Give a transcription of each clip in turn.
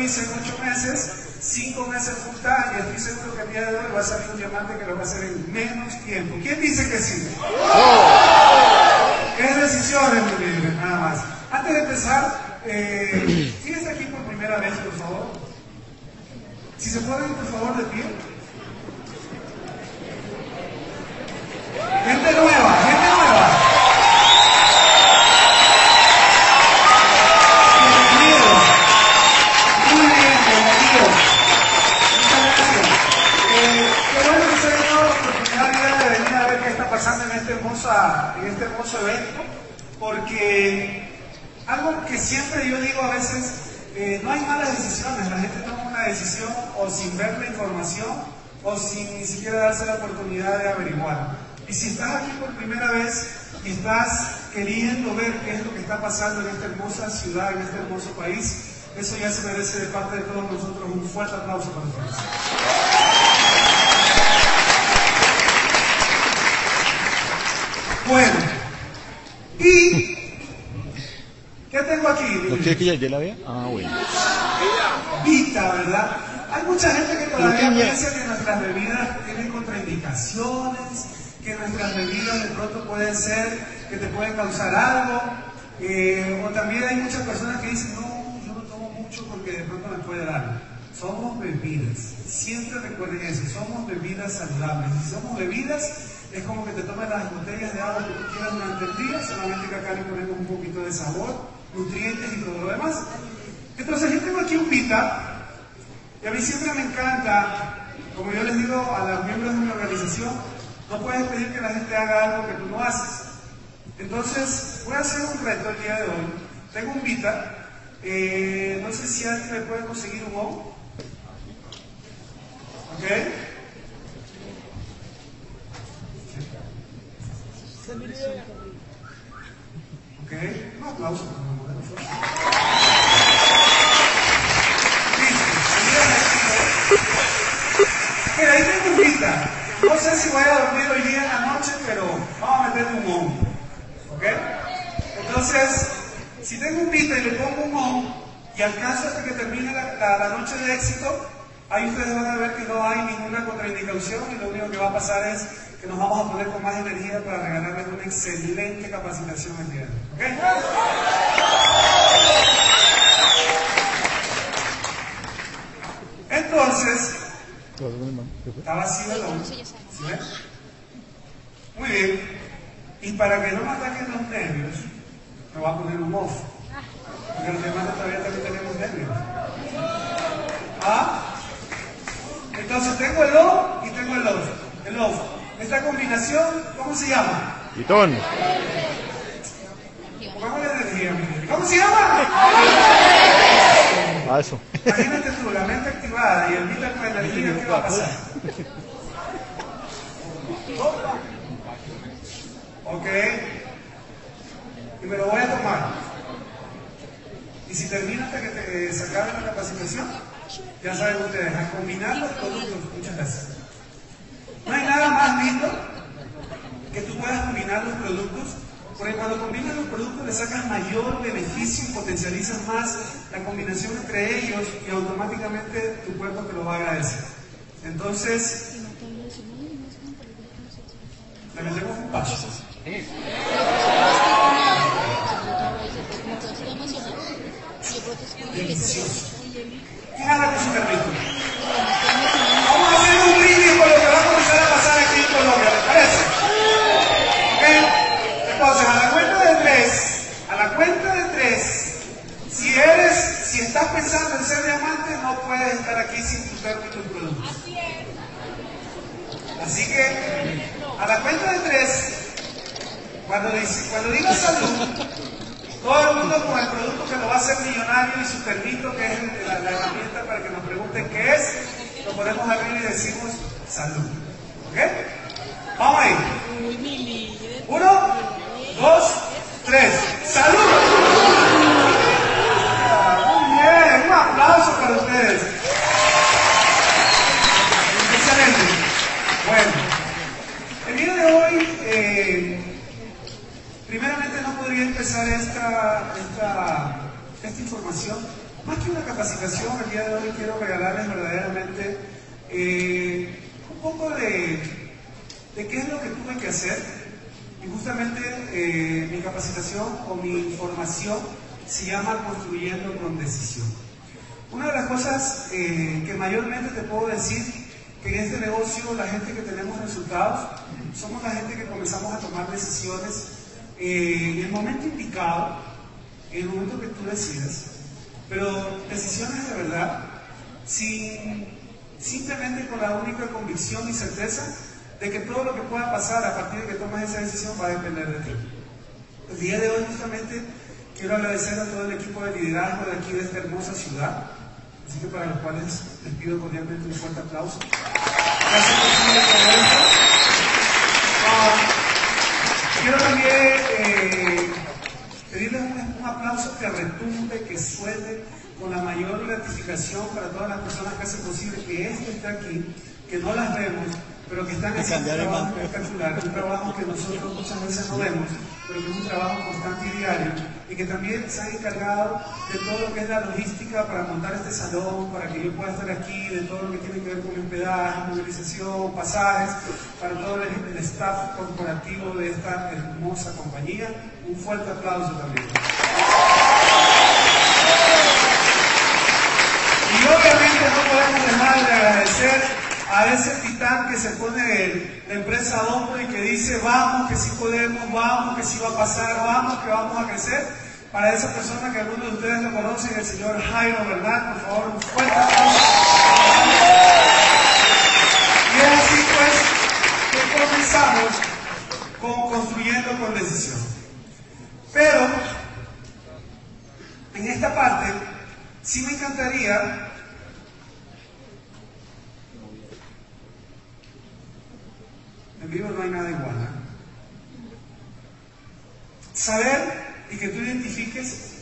lo hice en ocho meses, cinco meses full time, y estoy seguro que el día de hoy va a salir un diamante que lo va a hacer en menos tiempo. ¿Quién dice que sí? Es decisiones, mi libre, nada más. Antes de empezar, eh, ¿quién está aquí por primera vez, por favor? Si se pueden, por favor, de pie. Gente nueva. Este hermoso evento, porque algo que siempre yo digo a veces, eh, no hay malas decisiones, la gente toma una decisión o sin ver la información o sin ni siquiera darse la oportunidad de averiguar. Y si estás aquí por primera vez y estás queriendo ver qué es lo que está pasando en esta hermosa ciudad, en este hermoso país, eso ya se merece de parte de todos nosotros un fuerte aplauso para ustedes. Bueno, y ¿qué tengo aquí? ¿No quiere que ya, ya la vea? Ah, bueno. Vita, ¿verdad? Hay mucha gente que todavía piensa que nuestras bebidas tienen contraindicaciones, que nuestras bebidas de pronto pueden ser que te pueden causar algo, eh, o también hay muchas personas que dicen, no, yo no tomo mucho porque de pronto me puede dar. Somos bebidas, siempre recuerden eso, somos bebidas saludables. Si somos bebidas, es como que te tomes las botellas de agua que tú quieras durante el día, solamente que acá le ponemos un poquito de sabor, nutrientes y todo lo demás. Entonces yo tengo aquí un Vita, y a mí siempre me encanta, como yo les digo a los miembros de mi organización, no puedes pedir que la gente haga algo que tú no haces. Entonces, voy a hacer un reto el día de hoy. Tengo un Vita, eh, no sé si alguien me puede conseguir un O. ¿Ok? ¿Ok? Un aplauso para la. Mira, ahí tengo un Vita. No sé si voy a dormir hoy día en la noche, pero vamos a meterle un on. ¿Ok? Entonces, si tengo un Vita y le pongo un on, y alcanzo hasta que termine la noche de éxito, ahí ustedes van a ver que no hay ninguna contraindicación y lo único que va a pasar es que nos vamos a poner con más energía para regalarles una excelente capacitación el día de hoy. ¿Ok? Entonces, Está vacío el. ¿Sí? Muy bien. Y para que no me ataquen los nervios, me voy a poner un off. Porque los demás todavía también tenemos nervios. ¿Ah? Entonces tengo el on y tengo el off. El off. Esta combinación, ¿cómo se llama? Pitón. Pongamos la energía, mi gente. ¿Cómo se llama? Ah, eso. Imagínate tú, la mente activada y el vida con energía, ¿qué va a pasar? Ok. Y me lo voy a tomar. Y si termino hasta que te se acabe la capacitación, ya saben ustedes, a combinar los productos, muchas gracias. Nada más lindo que tú puedas combinar los productos, porque cuando combinas los productos le sacas mayor beneficio y potencializas más la combinación entre ellos y automáticamente tu cuerpo te lo va a agradecer. Entonces, le metemos un paso. Delicioso. ¿Quién habla con su carrito? Vamos a hacer un brindis por lo que va a comenzar a pasar aquí en Colombia, ¿les parece? ¿Ok? Entonces, a la cuenta de tres, a la cuenta de tres, si eres, si estás pensando en ser diamante, no puedes estar aquí sin tus verbos y tus productos. Así que, a la cuenta de tres, cuando, dice- cuando digas salud, Todo el mundo con el producto que lo va a hacer millonario y su perrito, que es la, la herramienta para que nos pregunten qué es, lo ponemos abrir y decimos salud. ¿Ok? Vamos ahí. Uno, dos, tres. ¡Salud! Aplauso para ustedes. Excelente. Bueno, el día de hoy, eh, primeramente no podría empezar esta, información. Más que una capacitación, el día de hoy quiero regalarles verdaderamente eh, un poco de, de qué es lo que tuve que hacer. Y justamente eh, mi capacitación o mi formación se llama Construyendo con Decisión. Una de las cosas eh, que mayormente te puedo decir que en este negocio la gente que tenemos resultados somos la gente que comenzamos a tomar decisiones eh, en el momento indicado, en el momento que tú decidas, pero decisiones de verdad, simplemente con la única convicción y certeza de que todo lo que pueda pasar a partir de que tomas esa decisión va a depender de ti. El día de hoy justamente quiero agradecer a todo el equipo de liderazgo de aquí de esta hermosa ciudad, así que para los cuales les pido cordialmente un fuerte aplauso. Gracias por esto. Ah, quiero también eh, pedirles un, un aplauso que retumbe, que suene con la mayor gratificación para todas las personas que hacen posible que esto esté aquí, que no las vemos, pero que están haciendo un trabajo espectacular, un trabajo que nosotros muchas veces no vemos, pero que es un trabajo constante y diario, y que también se han encargado de todo lo que es la logística para montar este salón, para que yo pueda estar aquí, de todo lo que tiene que ver con hospedaje, movilización, pasajes, para todo el, el staff corporativo de esta hermosa compañía. Un fuerte aplauso también. Y obviamente no podemos dejar de agradecer a ese titán que se pone la empresa a hombro y que dice, vamos, que sí podemos, vamos, que sí va a pasar, vamos, que vamos a crecer. Para esa persona que algunos de ustedes lo conocen, el señor Jairo ¿verdad? por favor, un fuerte. Y es así pues que comenzamos con construyendo con decisión. Pero, en esta parte, sí me encantaría En vivo no hay nada igual. Saber y que tú identifiques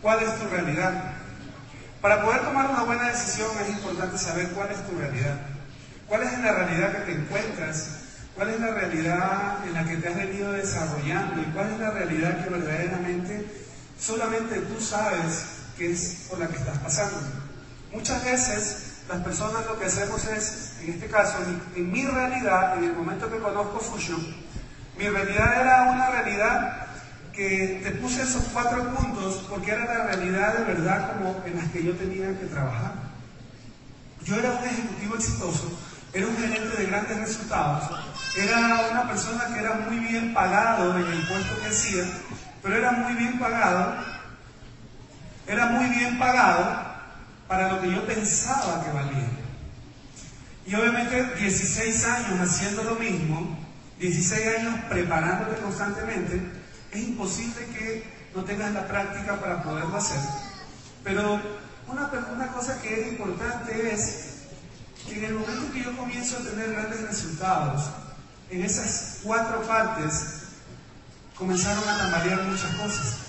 cuál es tu realidad. Para poder tomar una buena decisión es importante saber cuál es tu realidad. ¿Cuál es la realidad que te encuentras? ¿Cuál es la realidad en la que te has venido desarrollando? ¿Y cuál es la realidad que verdaderamente solamente tú sabes que es por la que estás pasando? Muchas veces las personas lo que hacemos es, en este caso, en, mi realidad, en el momento que conozco Fusion, mi realidad era una realidad que te puse esos cuatro puntos porque era la realidad de verdad como en las que yo tenía que trabajar. Yo era un ejecutivo exitoso, era un gerente de grandes resultados, era una persona que era muy bien pagado en el puesto que hacía, pero era muy bien pagado, era muy bien pagado para lo que yo pensaba que valía. Y obviamente 16 años haciendo lo mismo, 16 años preparándote constantemente, es imposible que no tengas la práctica para poderlo hacer. Pero una, cosa que es importante es que en el momento que yo comienzo a tener grandes resultados, en esas cuatro partes comenzaron a tambalear muchas cosas.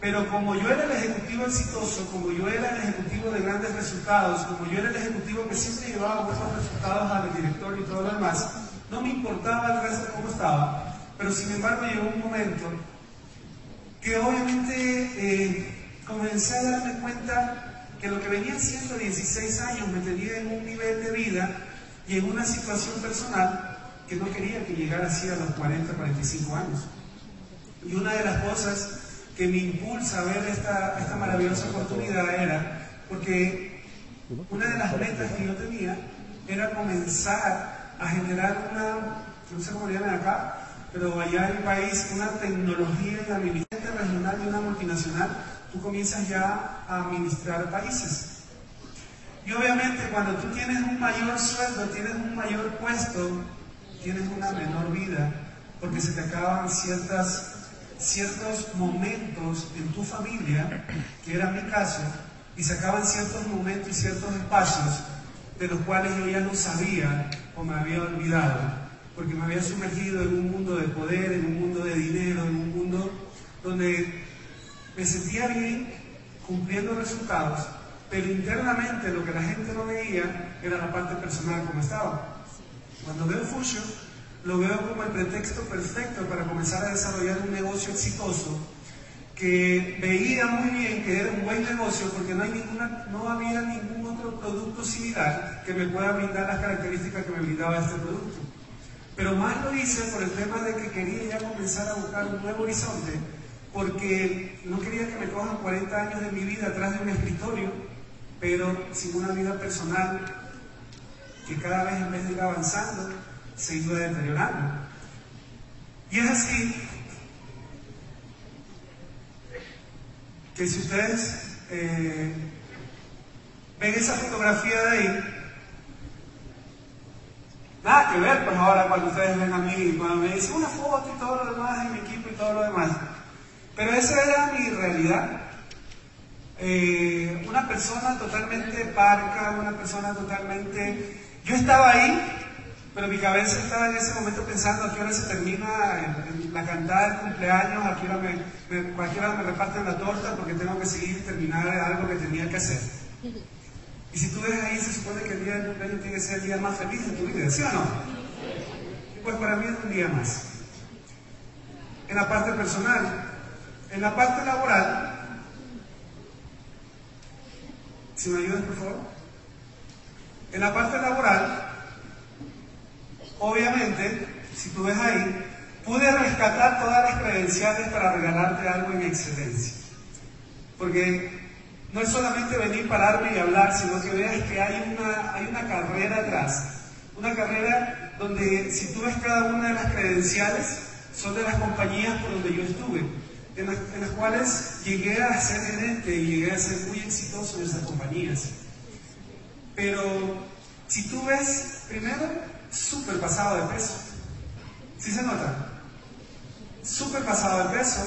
Pero como yo era el ejecutivo exitoso, como yo era el ejecutivo de grandes resultados, como yo era el ejecutivo que siempre llevaba buenos resultados al director y todo lo demás, no me importaba el resto cómo estaba, pero sin embargo llegó un momento que obviamente eh, comencé a darme cuenta que lo que venía siendo 16 años me tenía en un nivel de vida y en una situación personal que no quería que llegara así a los 40, 45 años. Y una de las cosas que me impulsa a ver esta, esta maravillosa oportunidad era porque una de las metas que yo tenía era comenzar a generar una, no sé cómo le llaman acá, pero allá en el país, una tecnología en la regional de una multinacional, tú comienzas ya a administrar países. Y obviamente cuando tú tienes un mayor sueldo, tienes un mayor puesto, tienes una menor vida, porque se te acaban ciertas ciertos momentos en tu familia, que era mi caso, y sacaban ciertos momentos y ciertos espacios de los cuales yo ya no sabía o me había olvidado, porque me había sumergido en un mundo de poder, en un mundo de dinero, en un mundo donde me sentía bien cumpliendo resultados, pero internamente lo que la gente no veía era la parte personal como estaba. Cuando veo Fusion, lo veo como el pretexto perfecto para comenzar a desarrollar un negocio exitoso que veía muy bien que era un buen negocio porque no, había ningún otro producto similar que me pueda brindar las características que me brindaba este producto. Pero más lo hice por el tema de que quería ya comenzar a buscar un nuevo horizonte porque no quería que me cojan 40 años de mi vida atrás de un escritorio, pero sin una vida personal que cada vez en vez de ir avanzando, se iba deteriorando. Y es así que si ustedes eh, ven esa fotografía de ahí, nada que ver, pues ahora cuando ustedes ven a mí, cuando me dicen una foto y todo lo demás en mi equipo y todo lo demás. Pero esa era mi realidad. Eh, una persona totalmente parca, una persona totalmente... Yo estaba ahí, pero mi cabeza estaba en ese momento pensando a qué hora se termina la cantada del cumpleaños, a qué hora me, me, me reparten la torta porque tengo que seguir y terminar algo que tenía que hacer. Y si tú ves ahí, se supone que el día del cumpleaños tiene que ser el día más feliz de tu vida, ¿sí o no? Pues para mí es un día más. En la parte personal, en la parte laboral, si me ayudas por favor, en la parte laboral, obviamente, si tú ves ahí, pude rescatar todas las credenciales para regalarte algo en excelencia. Porque no es solamente venir, pararme y hablar, sino que veas que hay una, hay una carrera atrás. Una carrera donde si tú ves cada una de las credenciales, son de las compañías por donde yo estuve en, las cuales llegué a ser gerente y llegué a ser muy exitoso en esas compañías. Pero si tú ves, primero, súper pasado de peso. ¿Sí se nota? Súper pasado de peso,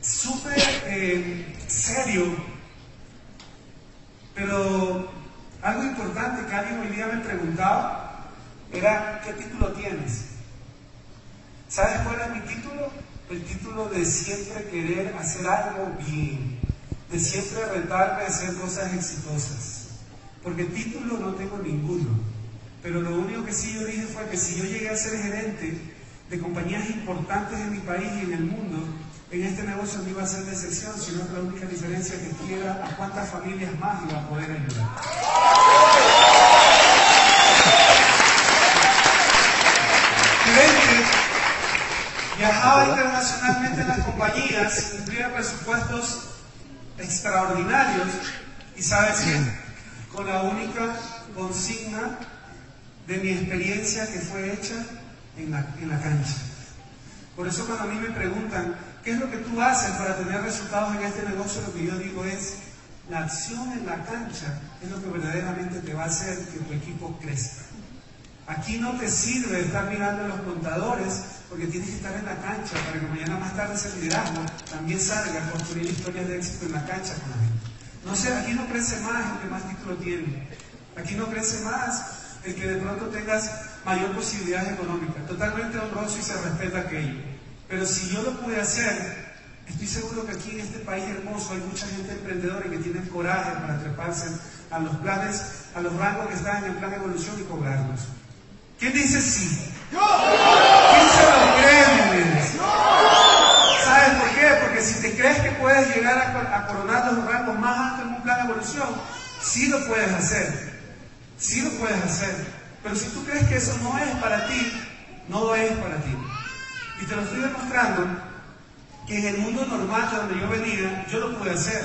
súper eh, serio. Pero algo importante que alguien hoy día me preguntaba era, ¿qué título tienes? ¿Sabes cuál es mi título? el título de siempre querer hacer algo bien, de siempre retarme a hacer cosas exitosas. Porque título no tengo ninguno. Pero lo único que sí yo dije fue que si yo llegué a ser gerente de compañías importantes en mi país y en el mundo, en este negocio no iba a ser de excepción, sino que la única diferencia que quiera a cuántas familias más iba a poder ayudar. Viajaba internacionalmente en las compañías, cumplía presupuestos extraordinarios y sabes qué, con la única consigna de mi experiencia que fue hecha en la, en la cancha. Por eso cuando a mí me preguntan, ¿qué es lo que tú haces para tener resultados en este negocio? Lo que yo digo es, la acción en la cancha es lo que verdaderamente te va a hacer que tu equipo crezca. Aquí no te sirve estar mirando a los contadores porque tienes que estar en la cancha para que mañana más tarde ese liderazgo también salga a construir historias de éxito en la cancha con la gente. No sé, aquí no crece más el que más título tiene. Aquí no crece más el que de pronto tengas mayor posibilidad económica. Totalmente honroso y se respeta aquello. Pero si yo lo pude hacer, estoy seguro que aquí en este país hermoso hay mucha gente emprendedora que tiene coraje para treparse a los planes, a los rangos que están en el plan de evolución y cobrarlos. ¿Quién dice sí? ¡Yo! ¿Quién se lo cree, ¿Sabes por qué? Porque si te crees que puedes llegar a, coronar los rangos más altos en un plan de evolución, sí lo puedes hacer. Sí lo puedes hacer. Pero si tú crees que eso no es para ti, no lo es para ti. Y te lo estoy demostrando que en el mundo normal de donde yo venía, yo lo pude hacer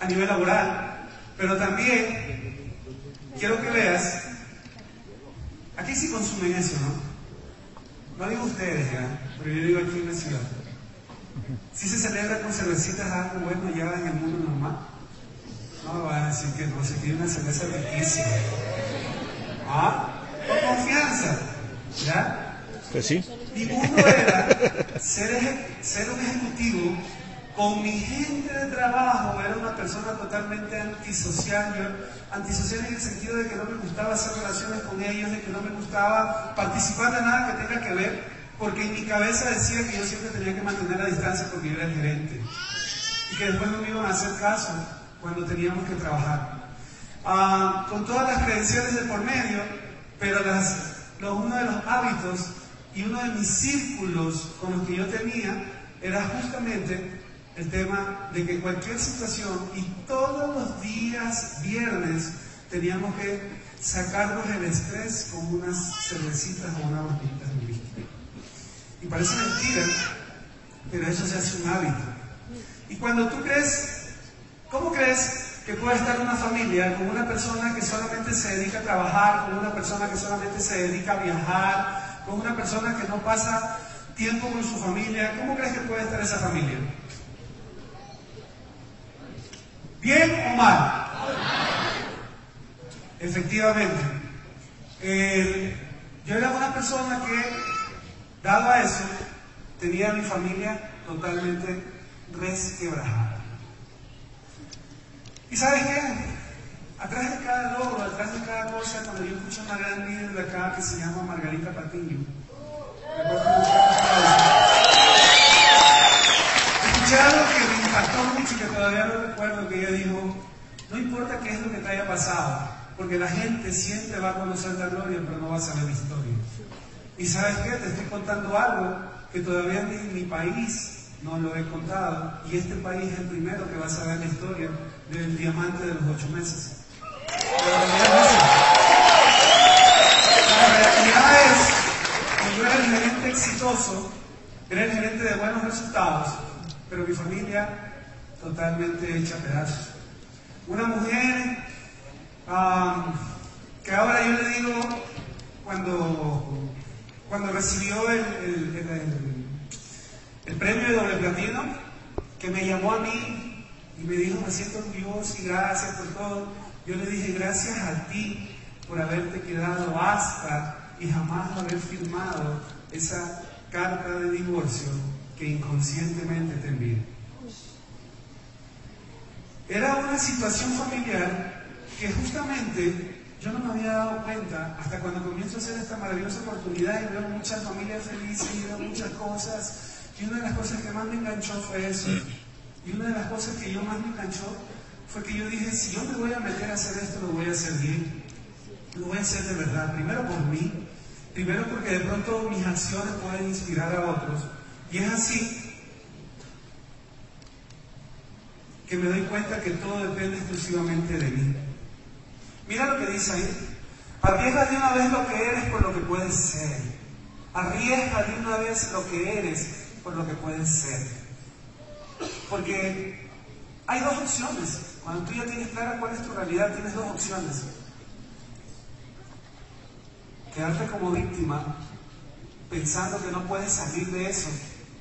a nivel laboral. Pero también quiero que veas Aquí sí consumen eso, ¿no? No digo ustedes ya, pero yo digo aquí en la ciudad. Si se celebra con cervecitas algo bueno ya en el mundo normal. No me van a decir que no, se quiere una cerveza riquísima. ¿Ah? Con confianza. ¿Ya? Pues sí. Mi mundo era ser, ser un ejecutivo con mi gente de trabajo, era una persona totalmente antisocial, yo, antisocial en el sentido de que no me gustaba hacer relaciones con ellos, de que no me gustaba participar de nada que tenga que ver, porque en mi cabeza decía que yo siempre tenía que mantener la distancia porque yo era el gerente y que después no me iban a hacer caso cuando teníamos que trabajar. Ah, con todas las credenciales de por medio, pero las, uno de los hábitos y uno de mis círculos con los que yo tenía era justamente el tema de que cualquier situación y todos los días viernes teníamos que sacarnos el estrés con unas cervecitas o unas botellitas de whisky. Y parece mentira, pero eso se hace un hábito. Y cuando tú crees, ¿cómo crees que puede estar una familia con una persona que solamente se dedica a trabajar, con una persona que solamente se dedica a viajar, con una persona que no pasa tiempo con su familia? ¿Cómo crees que puede estar esa familia? ¿Bien o mal? Efectivamente. yo era una persona que, dado a eso, tenía a mi familia totalmente resquebrajada. ¿Y sabes qué? Atrás de cada logro, atrás de cada cosa, cuando yo escucho una gran líder de acá que se llama Margarita Patiño, escuché algo que me impactó mucho y que todavía no recuerdo, que ella dijo, no importa qué es lo que te haya pasado, porque la gente siempre va a conocer la gloria, pero no va a saber la historia. Y sabes qué, te estoy contando algo que todavía en mi país no lo he contado, y este país es el primero que va a saber la historia del diamante de los ocho meses. La realidad es que yo era el gerente exitoso, era el gerente de buenos resultados, pero mi familia totalmente hecha pedazos. Una mujer que ahora yo le digo, cuando, cuando recibió el, el, premio de doble platino, que me llamó a mí y me dijo, me siento Dios y gracias por todo. Yo le dije, gracias a ti por haberte quedado hasta y jamás haber firmado esa carta de divorcio que inconscientemente te envié. Era una situación familiar que justamente yo no me había dado cuenta hasta cuando comienzo a hacer esta maravillosa oportunidad y veo muchas familias felices y veo muchas cosas. Y una de las cosas que más me enganchó fue eso. Y una de las cosas que yo más me enganchó fue que yo dije, si yo me voy a meter a hacer esto, lo voy a hacer bien. Lo voy a hacer de verdad. Primero por mí. Primero porque de pronto mis acciones pueden inspirar a otros. Y es así que me doy cuenta que todo depende exclusivamente de mí. Mira lo que dice ahí. Arriesga de una vez lo que eres por lo que puedes ser. Arriesga de una vez lo que eres por lo que puedes ser. Porque hay dos opciones. Cuando tú ya tienes clara cuál es tu realidad, tienes dos opciones. Quedarte como víctima pensando que no puedes salir de eso,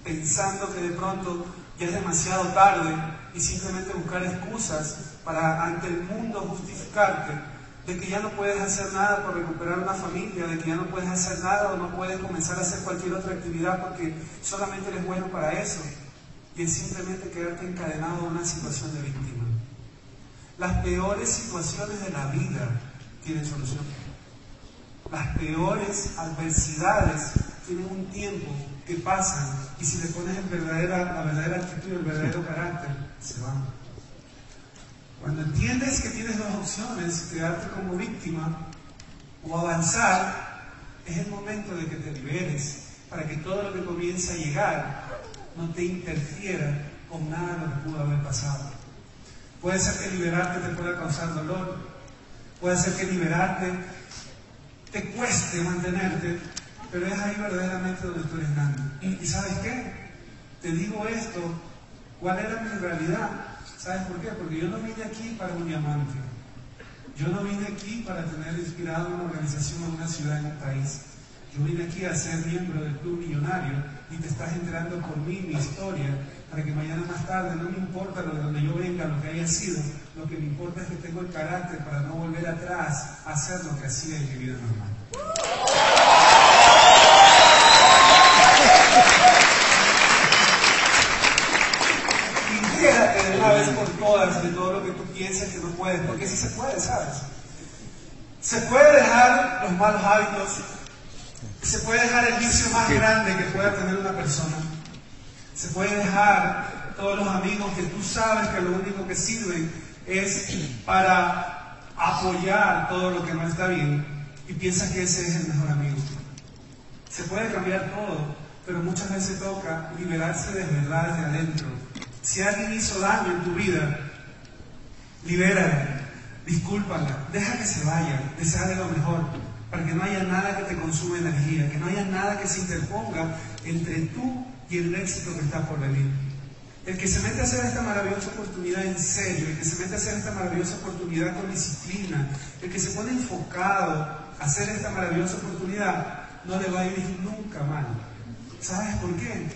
pensando que de pronto ya es demasiado tarde y simplemente buscar excusas para ante el mundo justificarte de que ya no puedes hacer nada por recuperar una familia, de que ya no puedes hacer nada o no puedes comenzar a hacer cualquier otra actividad porque solamente eres bueno para eso. Y es simplemente quedarte encadenado a una situación de víctima. Las peores situaciones de la vida tienen solución. Las peores adversidades tienen un tiempo que pasan y si le pones el verdadera, la verdadera actitud, el verdadero carácter, se van. Cuando entiendes que tienes dos opciones, quedarte como víctima o avanzar, es el momento de que te liberes para que todo lo que comience a llegar no te interfiera con nada lo que pudo haber pasado. Puede ser que liberarte te pueda causar dolor, puede ser que liberarte te cueste mantenerte, pero es ahí verdaderamente donde tú eres grande. ¿Y sabes qué? Te digo esto, ¿cuál era mi realidad? ¿Sabes por qué? Porque yo no vine aquí para un diamante. Yo no vine aquí para tener inspirado una organización una ciudad, en un país. Yo vine aquí a ser miembro del Club Millonario y te estás enterando por mí mi historia para que mañana más tarde no me importa lo de donde yo venga, lo que haya sido, lo que me importa es que tengo el carácter para no volver atrás a hacer lo que hacía en mi vida normal. Porque sí se puede, ¿sabes? Se puede dejar los malos hábitos, se puede dejar el vicio más grande que pueda tener una persona, se puede dejar todos los amigos que tú sabes que lo único que sirven es para apoyar todo lo que no está bien y piensas que ese es el mejor amigo. Se puede cambiar todo, pero muchas veces toca liberarse de verdad desde adentro. Si alguien hizo daño en tu vida, libérala, discúlpala, deja que se vaya, deseale lo mejor, para que no haya nada que te consume energía, que no haya nada que se interponga entre tú y el éxito que está por venir. El que se mete a hacer esta maravillosa oportunidad en serio, el que se mete a hacer esta maravillosa oportunidad con disciplina, el que se pone enfocado a hacer esta maravillosa oportunidad, no le va a ir nunca mal. ¿Sabes por qué?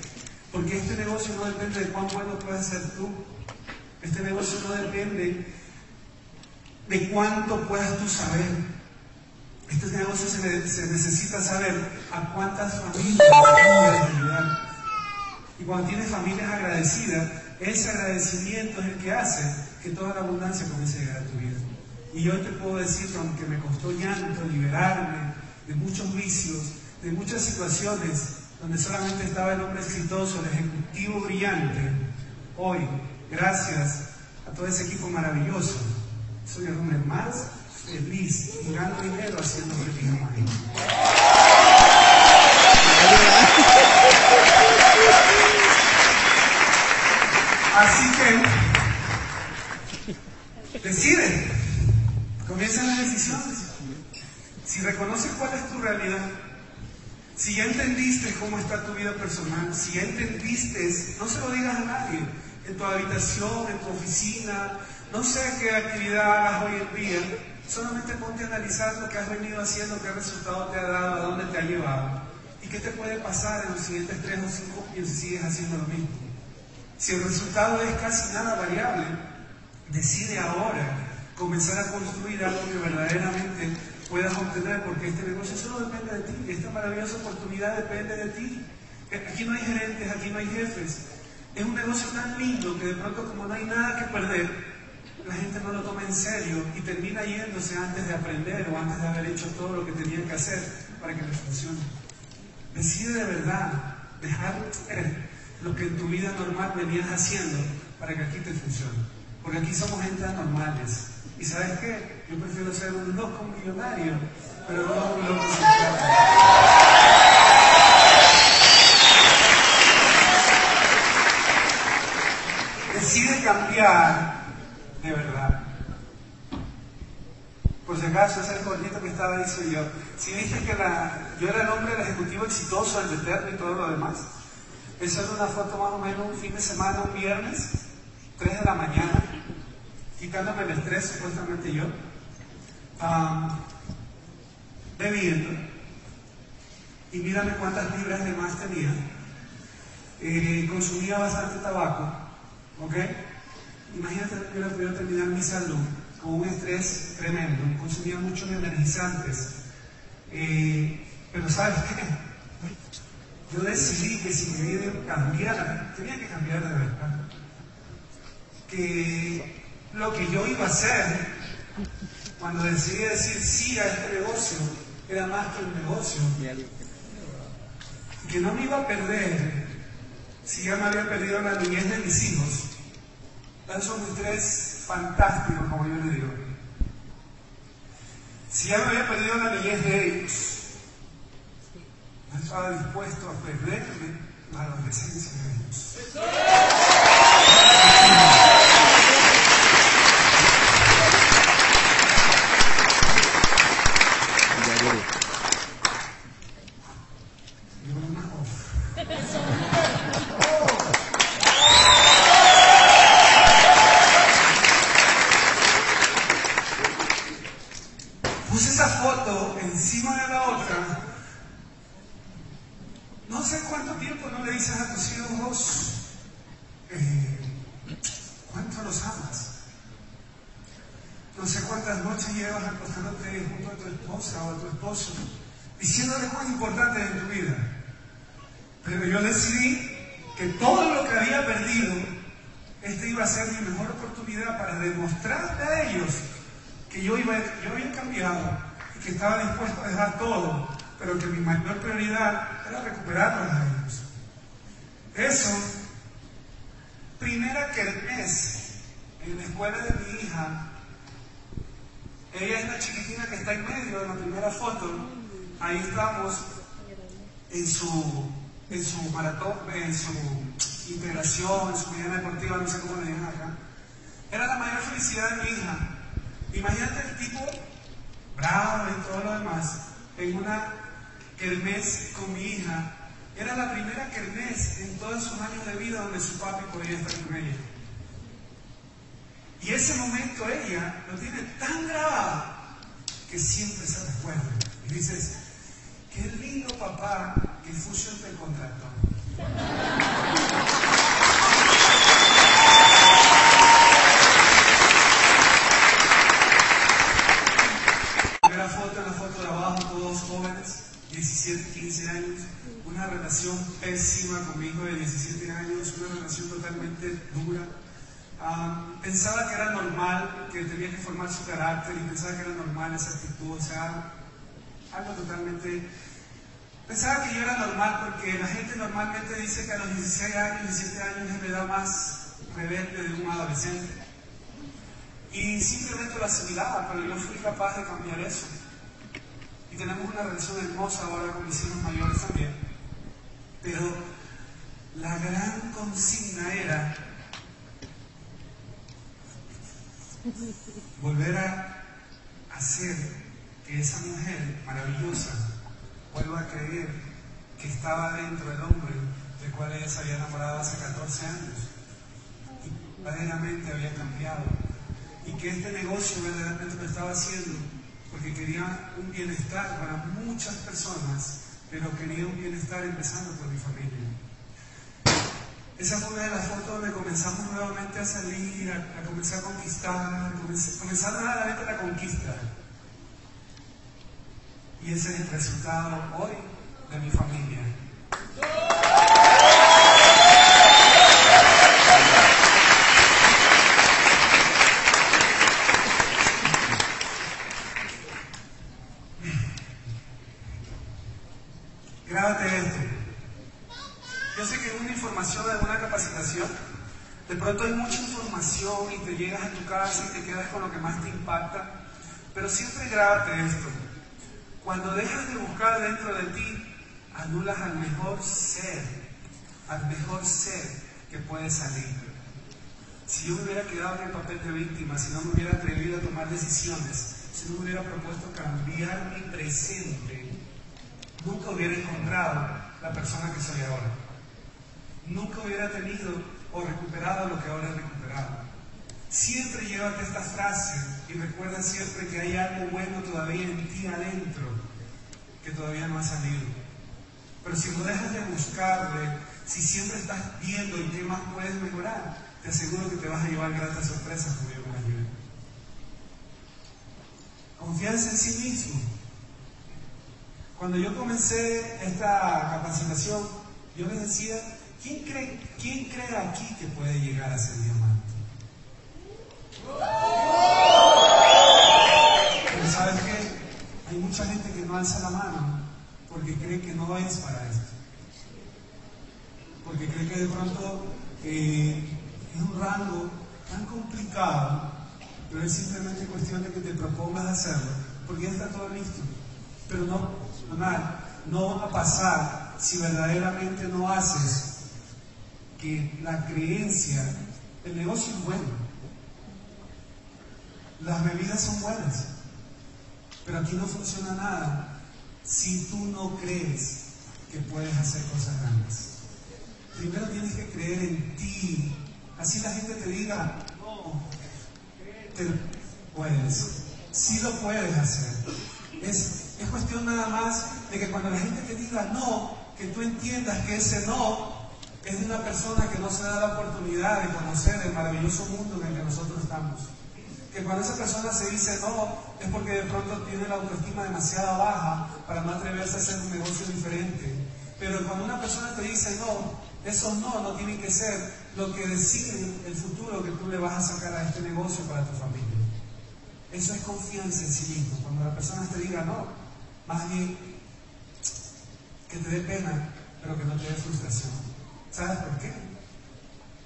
Porque este negocio no depende de cuán bueno puedes ser tú. Este negocio no depende de cuánto puedas tú saber. Este negocio se, necesita saber a cuántas familias puedes ayudar. Y cuando tienes familias agradecidas, ese agradecimiento es el que hace que toda la abundancia comience a llegar a tu vida. Y yo te puedo decir que aunque me costó llanto liberarme de muchos vicios, de muchas situaciones, donde solamente estaba el hombre exitoso, el ejecutivo brillante, hoy, gracias a todo ese equipo maravilloso, soy el hombre más feliz y gano dinero haciendo retinol Así que decide, comienzan las decisiones. Si reconoces cuál es tu realidad, si ya entendiste cómo está tu vida personal, si ya entendiste, no se lo digas a nadie, en tu habitación, en tu oficina, no sé qué actividad hagas hoy en día, solamente ponte a analizar lo que has venido haciendo, qué resultado te ha dado, a dónde te ha llevado y qué te puede pasar en los siguientes tres o cinco años si sigues haciendo lo mismo. Si el resultado es casi nada variable, decide ahora comenzar a construir algo que verdaderamente puedas obtener, porque este negocio solo depende de ti, esta maravillosa oportunidad depende de ti. Aquí no hay gerentes, aquí no hay jefes. Es un negocio tan lindo que de pronto como no hay nada que perder, la gente no lo toma en serio y termina yéndose antes de aprender o antes de haber hecho todo lo que tenían que hacer para que les funcione. Decide de verdad dejar lo que en tu vida normal venías haciendo para que aquí te funcione. Porque aquí somos gente anormales. ¿Y sabes qué? Yo prefiero ser un loco millonario, pero no un loco sin Decide cambiar de verdad. Por si acaso, ese es el que estaba diciendo yo. Si dije que yo era el hombre del ejecutivo exitoso, el eterno y todo lo demás, esa era una foto más o menos un fin de semana, un viernes, 3 de la mañana, quitándome el estrés, supuestamente yo, bebiendo, y mírame cuántas libras de más tenía. Eh, consumía bastante tabaco, ¿ok? Imagínate que hubiera podido terminar mi salud con un estrés tremendo, consumía muchos energizantes. Eh, pero ¿sabes qué? Yo decidí que si mi vida cambiara, tenía que cambiar de verdad. Que lo que yo iba a hacer cuando decidí decir sí a este negocio era más que un negocio. Que no me iba a perder si ya me había perdido la niñez de mis hijos. Tan son mis tres fantásticos, como yo les digo. Si ya me había perdido la niñez de ellos, no estaba dispuesto a perderme la adolescencia de ellos. Chiquitina que está en medio de la primera foto, ahí estamos en su, en su maratón, en su integración, en su vida deportiva, no sé cómo le digan acá. Era la mayor felicidad de mi hija. Imagínate el tipo bravo y todo lo demás, en una kermés con mi hija. Era la primera kermés en todos sus años de vida donde su papi podía estar con ella. Y ese momento ella lo tiene tan grabado que siempre se recuerda. Y dices, qué lindo papá que Fusion te contrató. Primera foto, la foto de abajo, todos jóvenes, 17, 15 años, una relación pésima con mi hijo de 17 años, una relación totalmente dura. Ah, pensaba que era normal, que tenía que formar su carácter y pensaba que era normal esa actitud, o sea, algo totalmente... Pensaba que yo era normal porque la gente normalmente dice que a los 16 años, 17 años es la edad más rebelde de un adolescente. Y simplemente lo asimilaba, pero yo fui capaz de cambiar eso. Y tenemos una relación hermosa ahora con mis hijos mayores también. Pero la gran consigna era volver a hacer que esa mujer maravillosa vuelva a creer que estaba dentro del hombre del cual ella se había enamorado hace 14 años y verdaderamente había cambiado y que este negocio verdaderamente lo estaba haciendo porque quería un bienestar para muchas personas, pero quería un bienestar empezando por mi familia. Esa fue una de las fotos donde comenzamos nuevamente a salir, a, comenzar a conquistar, comenzar nuevamente la conquista. Y ese es el resultado hoy de mi familia. Grábate esto. Yo sé que es una información de una capacitación. De pronto hay mucha información y te llegas a tu casa y te quedas con lo que más te impacta. Pero siempre grábate esto. Cuando dejas de buscar dentro de ti, anulas al mejor ser, al mejor ser que puede salir. Si yo me hubiera quedado en el papel de víctima, si no me hubiera atrevido a tomar decisiones, si no me hubiera propuesto cambiar mi presente, nunca hubiera encontrado la persona que soy ahora. Nunca hubiera tenido o recuperado lo que ahora he recuperado. Siempre llévate esta frase y recuerda siempre que hay algo bueno todavía en ti adentro que todavía no ha salido. Pero si no dejas de buscarle, si siempre estás viendo en qué más puedes mejorar, te aseguro que te vas a llevar grandes sorpresas como yo me. Confianza en sí mismo. Cuando yo comencé esta capacitación, yo les decía, ¿quién cree, quién cree aquí que puede llegar a ser diamante? Pero ¿sabes qué? Hay mucha gente que no alza la mano porque cree que no es para esto. Porque cree que de pronto eh, es un rango tan complicado, pero es simplemente cuestión de que te propongas hacerlo, porque ya está todo listo. Pero no, no, no va a pasar si verdaderamente no haces que la creencia, el negocio es bueno, las bebidas son buenas, pero aquí no funciona nada si tú no crees que puedes hacer cosas grandes. Primero tienes que creer en ti. Así la gente te diga, no, te puedes. Sí lo puedes hacer. Es, es cuestión nada más de que cuando la gente te diga no, que tú entiendas que ese no es de una persona que no se da la oportunidad de conocer el maravilloso mundo en el que nosotros estamos que cuando esa persona se dice no, es porque de pronto tiene la autoestima demasiado baja para no atreverse a hacer un negocio diferente. Pero cuando una persona te dice no, Esos no no tienen que ser lo que decide el futuro que tú le vas a sacar a este negocio para tu familia. Eso es confianza en sí mismo. Cuando la persona te diga no, más bien que te dé pena, pero que no te dé frustración. ¿Sabes por qué?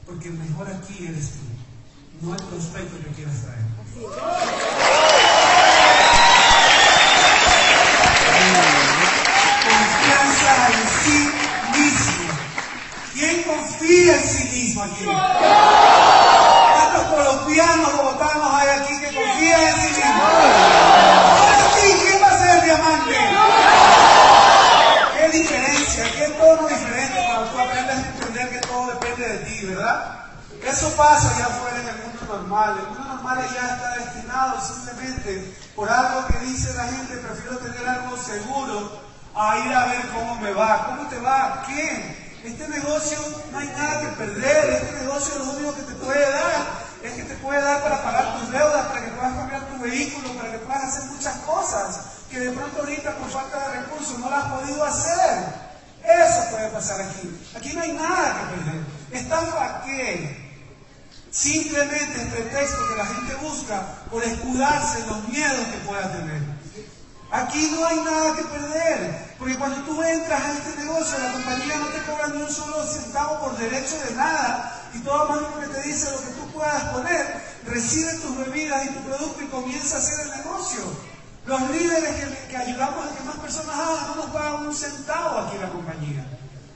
Porque mejor aquí eres tú, no el prospecto que quieras traer. Confianza en sí mismo. ¿Quién confía en sí mismo aquí? ¿Cuántos colombianos, bogotanos hay aquí que confían en sí mismos? ¿quién va a ser diamante? ¿Qué diferencia? ¿Qué tono diferente cuando tú aprendes a entender que todo depende de ti, verdad? Eso pasa allá afuera normal. El mundo normal ya está destinado simplemente por algo que dice la gente, prefiero tener algo seguro a ir a ver cómo me va. ¿Cómo te va? ¿Qué? Este negocio no hay nada que perder. Este negocio lo único que te puede dar es que te puede dar para pagar tus deudas, para que puedas cambiar tu vehículo, para que puedas hacer muchas cosas que de pronto ahorita por falta de recursos no las has podido hacer. Eso puede pasar aquí. Aquí no hay nada que perder. ¿Están para qué? Simplemente el pretexto que la gente busca por escudarse en los miedos que pueda tener. Aquí no hay nada que perder, porque cuando tú entras a este negocio, la compañía no te cobra ni un solo centavo por derecho de nada, y todo más que te dice lo que tú puedas poner, recibe tus bebidas y tu producto y comienza a hacer el negocio. Los líderes que, que ayudamos a que más personas hagan no nos pagan un centavo aquí en la compañía.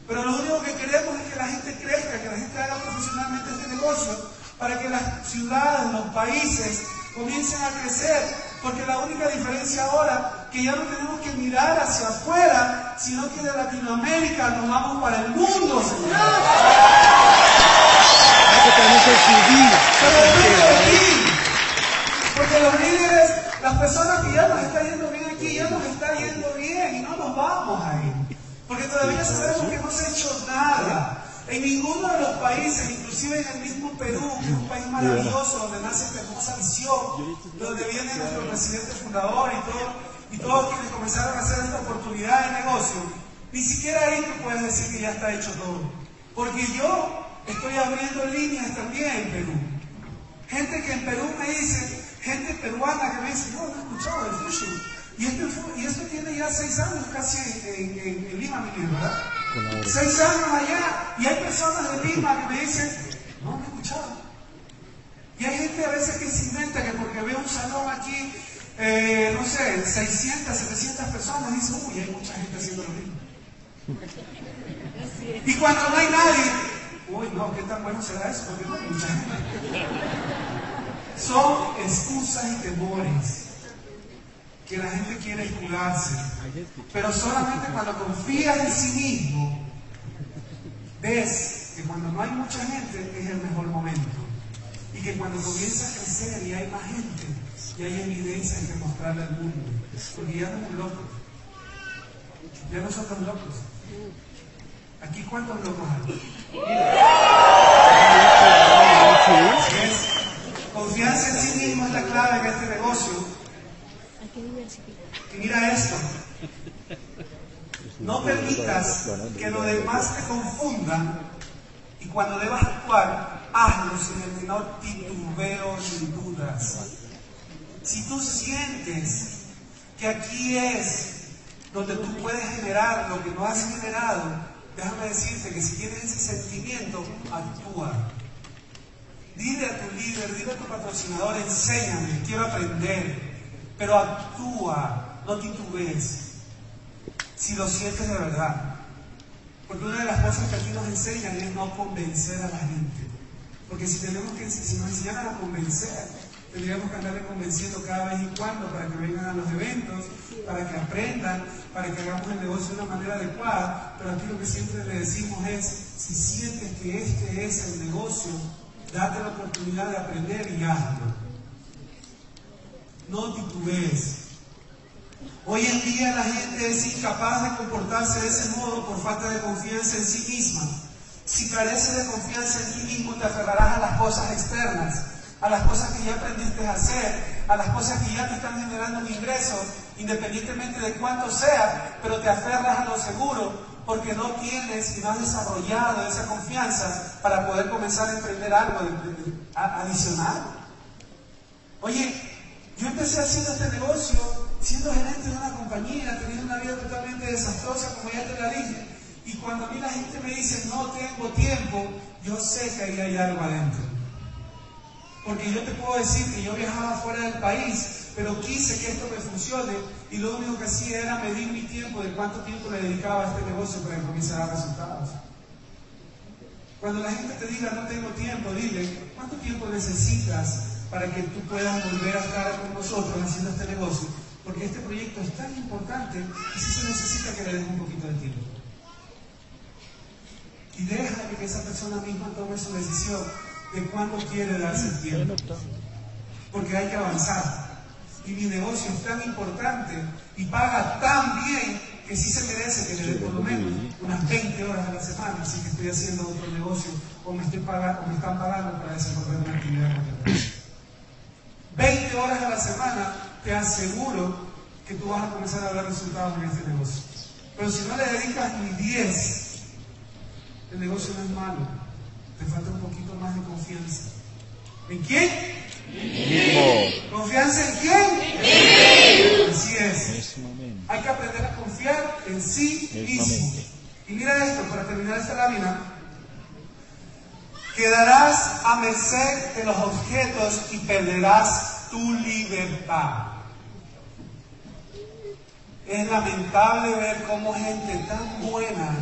Pero lo único que queremos es que la gente crezca, que la gente haga profesionalmente este negocio, para que las ciudades, los países comiencen a crecer. Porque la única diferencia ahora, que ya no tenemos que mirar hacia afuera, sino que de Latinoamérica nos vamos para el mundo, Señor. Pero depende de ti. Porque los líderes, las personas que ya nos está yendo bien aquí, ya nos está yendo bien y no nos vamos a ir. Porque todavía sabemos que no se ha hecho nada. En ninguno de los países, inclusive en el mismo Perú, que es un país maravilloso, donde nace esta hermosa visión, donde viene nuestro presidente fundador y, todo, y todos quienes comenzaron a hacer esta oportunidad de negocio, ni siquiera ahí tú puedes decir que ya está hecho todo. Porque yo estoy abriendo líneas también en Perú. Gente que en Perú me dice, gente peruana que me dice, no, no he escuchado del Fusion. Y esto, y esto tiene ya seis años casi en, en, en Lima, mi ¿verdad? Seis años allá. Y hay personas de Lima que me dicen, no, me he escuchado. Y hay gente a veces que se inventa que porque ve un salón aquí, eh, no sé, 600, 700 personas, dice, uy, hay mucha gente haciendo lo mismo. Y cuando no hay nadie, uy, no, ¿qué tan bueno será eso? Porque no hay mucha. Son excusas y temores que la gente quiere escudarse. Pero solamente cuando confías en sí mismo, ves que cuando no hay mucha gente es el mejor momento. Y que cuando comienza a crecer y hay más gente, y hay evidencia que mostrarle al mundo. Porque ya no somos locos. Ya no somos locos. Aquí cuántos locos hay. Confianza en sí mismo es la clave en este negocio. Y mira esto. No permitas que los demás te confundan y cuando debas actuar, hazlo sin el menor titubeo ni dudas. Si tú sientes que aquí es donde tú puedes generar lo que no has generado, déjame decirte que si tienes ese sentimiento, actúa. Dile a tu líder, dile a tu patrocinador, enséñame, quiero aprender, pero actúa, no titubees. Si lo sientes de verdad. Porque una de las cosas que aquí nos enseñan es no convencer a la gente. Porque si tenemos que, si nos enseñaran a convencer, tendríamos que andarle convenciendo cada vez y cuando para que vengan a los eventos, para que aprendan, para que hagamos el negocio de una manera adecuada. Pero aquí lo que siempre le decimos es, si sientes que este es el negocio, date la oportunidad de aprender y hazlo. No titubees. Hoy en día la gente es incapaz de comportarse de ese modo por falta de confianza en sí misma. Si careces de confianza en ti mismo, te aferrarás a las cosas externas, a las cosas que ya aprendiste a hacer, a las cosas que ya te están generando un ingreso, independientemente de cuánto sea, pero te aferras a lo seguro porque no tienes y no has desarrollado esa confianza para poder comenzar a emprender algo adicional. Oye, yo empecé haciendo este negocio siendo gerente de una compañía, teniendo una vida totalmente desastrosa, como ya te la dije. Y cuando a mí la gente me dice, no tengo tiempo, yo sé que ahí hay algo adentro. Porque yo te puedo decir que yo viajaba fuera del país, pero quise que esto me funcione y lo único que hacía era medir mi tiempo, de cuánto tiempo le dedicaba a este negocio para que comience a dar resultados. Cuando la gente te diga no tengo tiempo, dile, ¿cuánto tiempo necesitas para que tú puedas volver a estar con nosotros haciendo este negocio? Porque este proyecto es tan importante que sí se necesita que le des un poquito de tiempo. Y deja que esa persona misma tome su decisión de cuándo quiere darse el tiempo. Porque hay que avanzar. Y mi negocio es tan importante y paga tan bien que sí se merece que le dé por lo menos unas 20 horas a la semana, así que estoy haciendo otro negocio o me, estoy pagando, o me están pagando para desenvolver una actividad 20 horas a la semana, te aseguro que tú vas a comenzar a ver resultados en este negocio. Pero si no le dedicas ni 10, el negocio no es malo. Te falta un poquito más de confianza. ¿En quién? Mismo. ¿Confianza en quién? Así es. Hay que aprender a confiar en sí mismo. Y mira esto, para terminar esta lámina. Quedarás a merced de los objetos y perderás tu libertad. Es lamentable ver cómo gente tan buena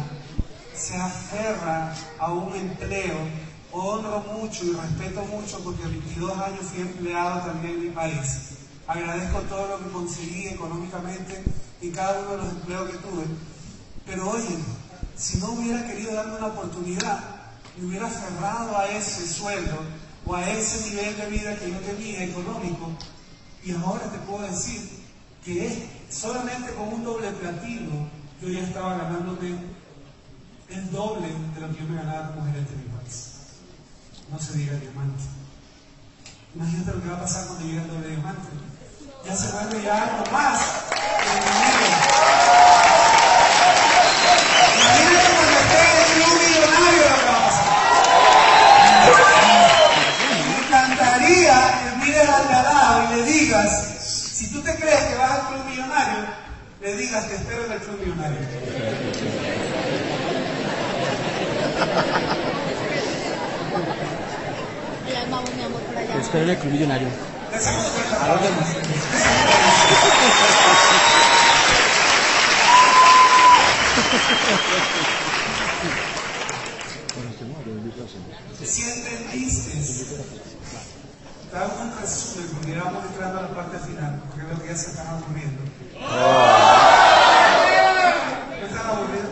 se aferra a un empleo. Honro mucho y respeto mucho porque a 22 años fui empleado también en mi país. Agradezco todo lo que conseguí económicamente y cada uno de los empleos que tuve. Pero oye, si no hubiera querido darme una oportunidad, me hubiera aferrado a ese sueldo o a ese nivel de vida que yo tenía económico. Y ahora te puedo decir que solamente con un doble platino yo ya estaba ganándome el doble de lo que yo me ganaba como gerente de mi país. No se diga diamante. Imagínate lo que va a pasar cuando llegue el doble diamante. Ya se vuelve ya algo más que el dinero. Al y le digas, si tú te crees que vas al club millonario, le digas, te espero en el club millonario. Espero en el club millonario. Sienten tristes. Te hago un resumen porque vamos entrando a la parte final, porque veo que ya se están aburriendo. ¿No están aburridos?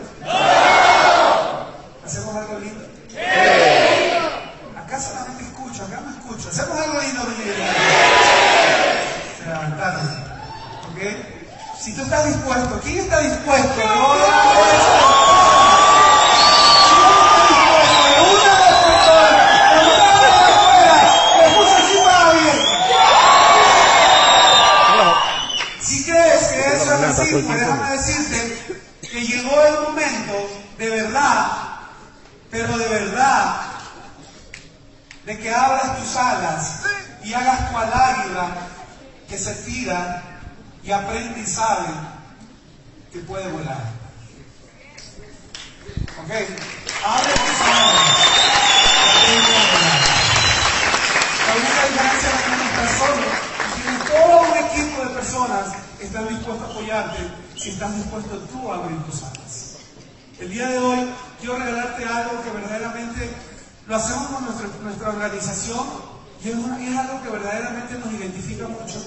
¿Hacemos algo lindo? Acá solamente escucho, acá no escucho. ¿Hacemos algo lindo, Se levantaron. ¿Ok? Si tú estás dispuesto, ¿quién está dispuesto? No, Si crees que eso es así, pues déjame decirte que llegó el momento de verdad, pero de verdad, de que abras tus alas y hagas cual águila que se tira y aprende y sabe que puede volar. ¿Ok? Abre tus alas. y aprende a volar. La única diferencia es que no estás solo. Tienes todo un equipo de personas que están dispuestos a apoyarte si estás dispuesto tú a abrir tus alas. El día de hoy quiero regalarte algo que verdaderamente lo hacemos con nuestra, nuestra organización y es, una, es, algo que verdaderamente nos identifica mucho,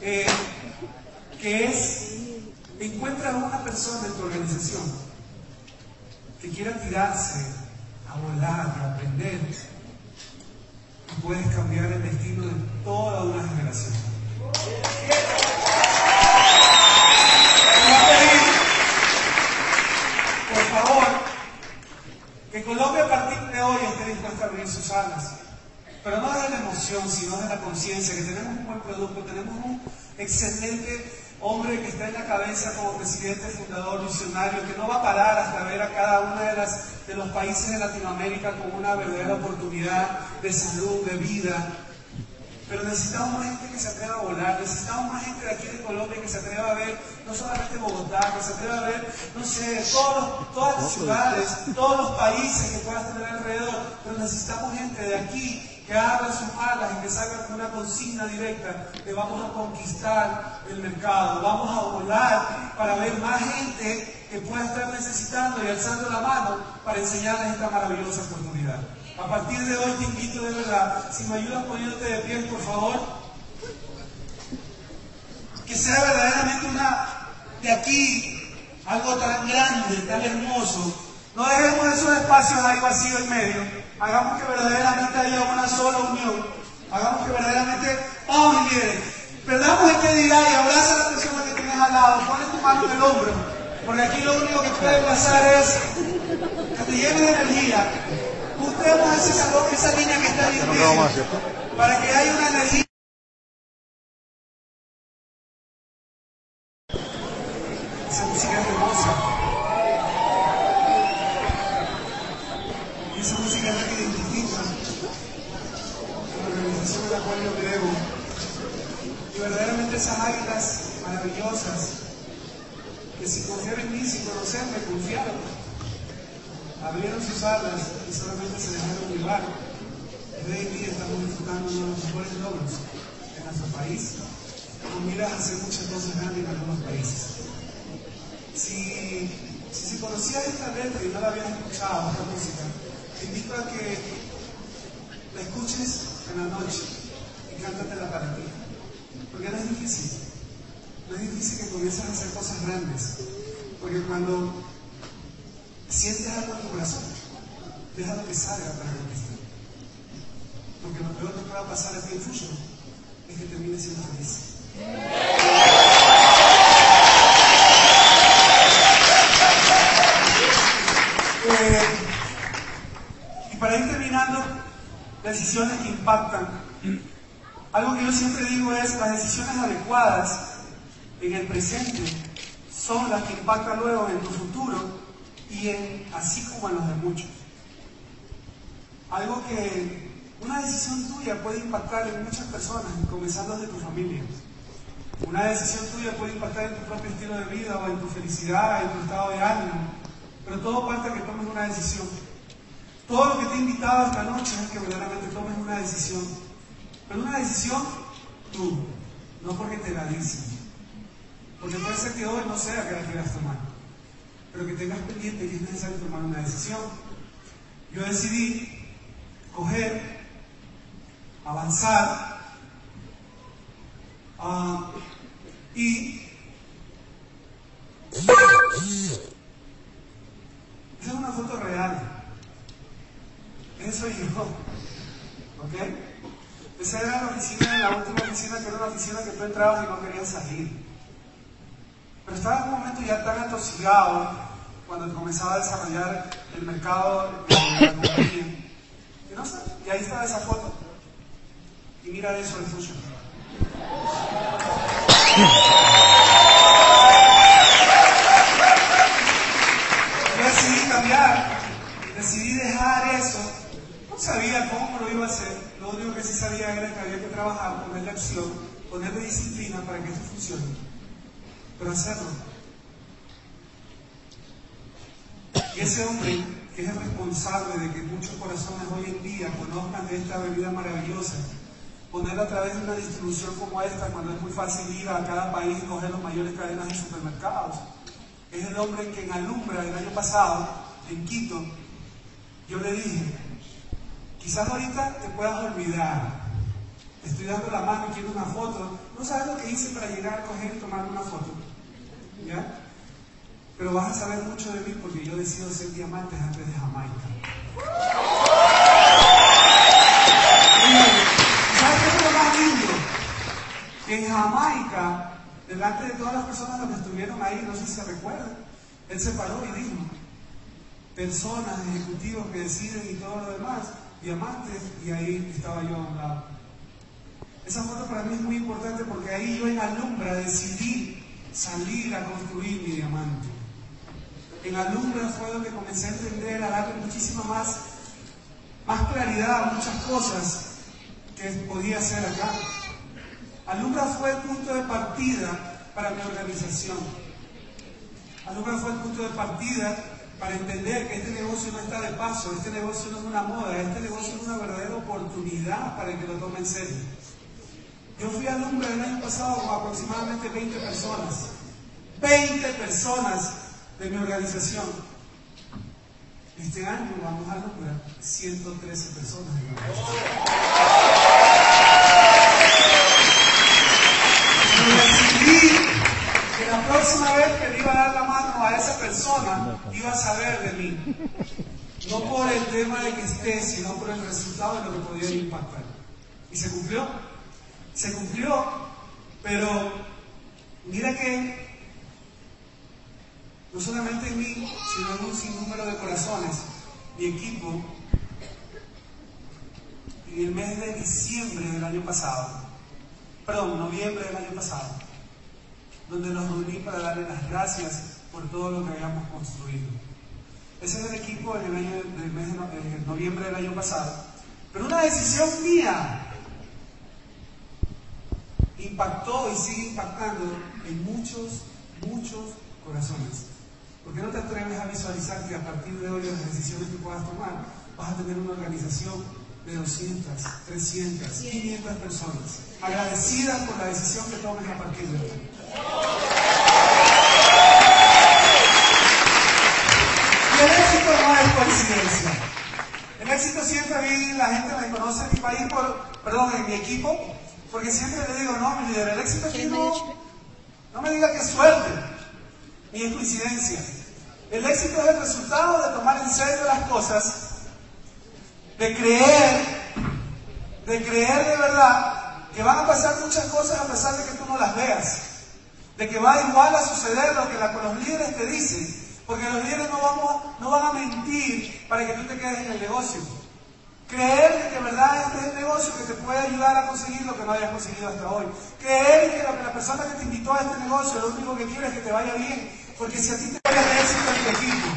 eh, que es, encuentra una persona en tu organización que quiera tirarse a volar, a aprender, y puedes cambiar el destino de toda una generación. Por favor, que Colombia a partir de hoy esté dispuesta a abrir sus alas. Pero no de la emoción, sino de la conciencia, que tenemos un buen producto, tenemos un excelente hombre que está en la cabeza como presidente fundador visionario, que no va a parar hasta ver a cada uno de, las, de los países de Latinoamérica como una verdadera oportunidad de salud, de vida, pero necesitamos más gente que se atreva a volar, necesitamos más gente de aquí de Colombia que se atreva a ver no solamente Bogotá, que se atreva a ver, no sé, todos todas las ciudades, todos los países que puedas tener alrededor, pero necesitamos gente de aquí que abra sus alas y que salga con una consigna directa que vamos a conquistar el mercado, vamos a volar para ver más gente que pueda estar necesitando y alzando la mano para enseñarles esta maravillosa oportunidad. A partir de hoy te invito de verdad, si me ayudas poniéndote de pie, por favor, que sea verdaderamente una, de aquí, algo tan grande, tan hermoso. No dejemos esos espacios ahí vacíos en medio. Hagamos que verdaderamente haya una sola unión. Hagamos que verdaderamente, mi líderes, perdamos este día y abraza a la persona que tienes al lado. Pone tu mano en el hombro. Porque aquí lo único que puede pasar es que te lleve de energía, Busquemos esa, esa línea que está ahí en medio, para que haya una energía. Esas águilas maravillosas que si confiaron en mí, sin conocerme, confiaron abrieron sus alas y solamente se dejaron llevar. Desde hoy día estamos disfrutando uno de los mejores logros en nuestro país, con miras a hacer muchas cosas grandes en algunos países. Si, si, si conocías esta letra y no la habías escuchado, esta música, te invito a que la escuches en la noche y cántatela para ti. Porque no es difícil. No es difícil que comiences a hacer cosas grandes. Porque cuando sientes algo en tu corazón, déjalo que salga para conquistar. Porque lo peor que va a pasar a ti en futuro es que termines siendo feliz. Eh, y para ir terminando, decisiones que impactan. Algo que yo siempre digo es, las decisiones adecuadas en el presente son las que impactan luego en tu futuro y en, así como en los de muchos. Algo que una decisión tuya puede impactar en muchas personas, comenzando desde tu familia. Una decisión tuya puede impactar en tu propio estilo de vida o en tu felicidad, en tu estado de ánimo. Pero todo de que tomes una decisión. Todo lo que te he invitado esta noche es que verdaderamente tomes una decisión. Pero una decisión tú, no porque te la dicen. Porque puede ser que hoy no sea que la quieras tomar pero que tengas pendiente que es necesario tomar una decisión. Yo decidí coger, avanzar uh, y esa es una foto real. Eso soy yo. ¿Ok? Esa era la oficina, la última oficina, que era una oficina que tú entrabas y no querías salir. Pero estaba en un momento ya tan atosigado cuando comenzaba a desarrollar el mercado de la compañía. Y no sé, y ahí estaba esa foto. Y mira eso, el fusion. Yo decidí cambiar, decidí dejar eso. Sabía cómo lo iba a hacer. Lo único que sí sabía era que había que trabajar, ponerle acción, ponerle disciplina para que esto funcione pero hacerlo. Y ese hombre que es el responsable de que muchos corazones hoy en día conozcan de esta bebida maravillosa, ponerla a través de una distribución como esta, cuando es muy fácil ir a cada país y coger las mayores cadenas de supermercados. Es el hombre que en Alumbra el año pasado, en Quito, yo le dije, quizás ahorita te puedas olvidar, estoy dando la mano y quiero una foto, no sabes lo que hice para llegar a coger y tomar una foto. ¿Ya? Pero vas a saber mucho de mí porque yo decido ser diamantes antes de Jamaica. ¿Sabes qué es lo más lindo? En Jamaica, delante de todas las personas que estuvieron ahí, no sé si se recuerdan, él se paró y dijo, personas, ejecutivos que deciden y todo lo demás, diamantes, y ahí estaba yo a un lado. Esa foto para mí es muy importante porque ahí yo en Alumbra decidí salir a construir mi diamante. En Alumbra fue donde comencé a entender, a darle muchísima más, más claridad a muchas cosas que podía hacer acá. Alumbra fue el punto de partida para mi organización. Alumbra fue el punto de partida para entender que este negocio no está de paso, este negocio no es una moda, este negocio es una verdadera oportunidad para que lo tome en serio. Yo fui a Alumbra el año pasado con aproximadamente 20 personas. 20 personas de mi organización. Este año vamos a Alumbra 113 personas de mi organización. que la próxima vez que le iba a dar la mano a esa persona, iba a saber de mí. No por el tema de que esté, sino por el resultado de lo que podía impactar. Y se cumplió. Se cumplió. Pero mira que no solamente en mí, sino en un sinnúmero de corazones, mi equipo, en el mes de diciembre del año pasado, perdón, noviembre del año pasado, donde nos reuní para darle las gracias por todo lo que habíamos construido. Ese es el equipo en el, del mes de noviembre del año pasado. Pero una decisión mía impactó y sigue impactando en muchos, muchos corazones. ¿Por qué no te atreves a visualizar que a partir de hoy las decisiones que puedas tomar vas a tener una organización de 200, 300, 500 personas agradecidas por la decisión que tomes a partir de hoy? Y el coincidencia. El éxito siempre a mí, la gente me conoce en mi país, por, perdón, en mi equipo, porque siempre le digo, no, mi líder, el éxito aquí no, no me diga que es suerte, ni es coincidencia. El éxito es el resultado de tomar en serio las cosas, de creer, de creer de verdad que van a pasar muchas cosas a pesar de que tú no las veas, de que va igual a suceder lo que los líderes te dicen, porque los líderes no, vamos, no van a mentir para que tú te quedes en el negocio. Creer que de verdad este es el negocio que te puede ayudar a conseguir lo que no hayas conseguido hasta hoy. Creer que la, persona que te invitó a este negocio lo único que quiere es que te vaya bien. Porque si a ti te vaya éxito en tu equipo,